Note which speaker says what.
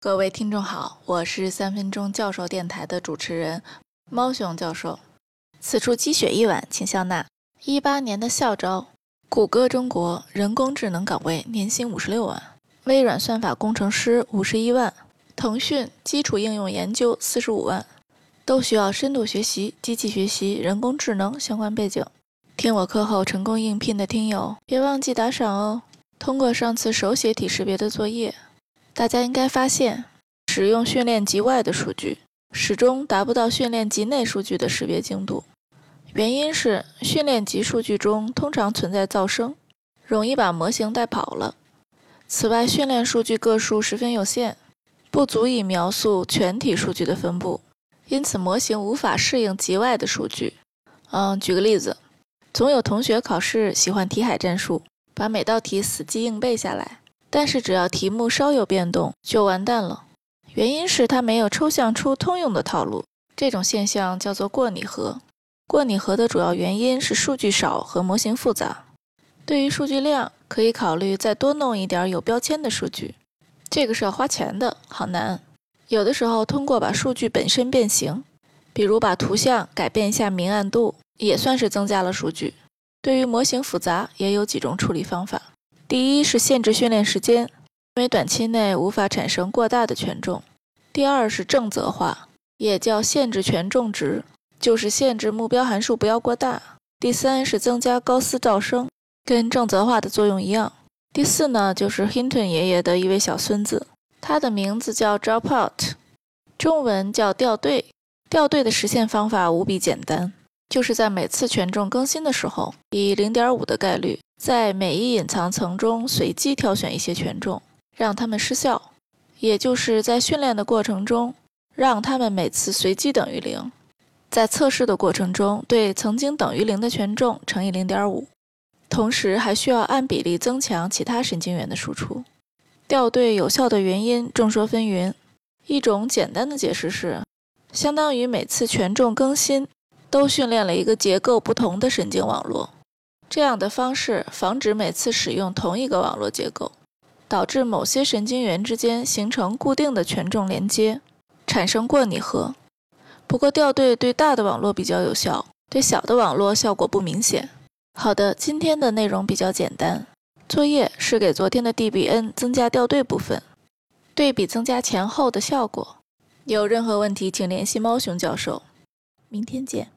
Speaker 1: 各位听众好，我是三分钟教授电台的主持人猫熊教授。此处积雪一晚，请笑纳。一八年的校招，谷歌中国人工智能岗位年薪五十六万，微软算法工程师五十一万，腾讯基础应用研究四十五万，都需要深度学习、机器学习、人工智能相关背景。听我课后成功应聘的听友，别忘记打赏哦。通过上次手写体识别的作业。大家应该发现，使用训练集外的数据，始终达不到训练集内数据的识别精度。原因是训练集数据中通常存在噪声，容易把模型带跑了。此外，训练数据个数十分有限，不足以描述全体数据的分布，因此模型无法适应集外的数据。嗯，举个例子，总有同学考试喜欢题海战术，把每道题死记硬背下来。但是只要题目稍有变动，就完蛋了。原因是它没有抽象出通用的套路。这种现象叫做过拟合。过拟合的主要原因是数据少和模型复杂。对于数据量，可以考虑再多弄一点有标签的数据。这个是要花钱的，好难。有的时候通过把数据本身变形，比如把图像改变一下明暗度，也算是增加了数据。对于模型复杂，也有几种处理方法。第一是限制训练时间，因为短期内无法产生过大的权重。第二是正则化，也叫限制权重值，就是限制目标函数不要过大。第三是增加高斯噪声，跟正则化的作用一样。第四呢，就是 Hinton 爷爷的一位小孙子，他的名字叫 Dropout，中文叫掉队。掉队的实现方法无比简单，就是在每次权重更新的时候，以零点五的概率。在每一隐藏层中随机挑选一些权重，让它们失效，也就是在训练的过程中，让它们每次随机等于零。在测试的过程中，对曾经等于零的权重乘以零点五，同时还需要按比例增强其他神经元的输出。掉队有效的原因众说纷纭，一种简单的解释是，相当于每次权重更新都训练了一个结构不同的神经网络。这样的方式防止每次使用同一个网络结构，导致某些神经元之间形成固定的权重连接，产生过拟合。不过掉队对大的网络比较有效，对小的网络效果不明显。好的，今天的内容比较简单，作业是给昨天的 DBN 增加掉队部分，对比增加前后的效果。有任何问题请联系猫熊教授。明天见。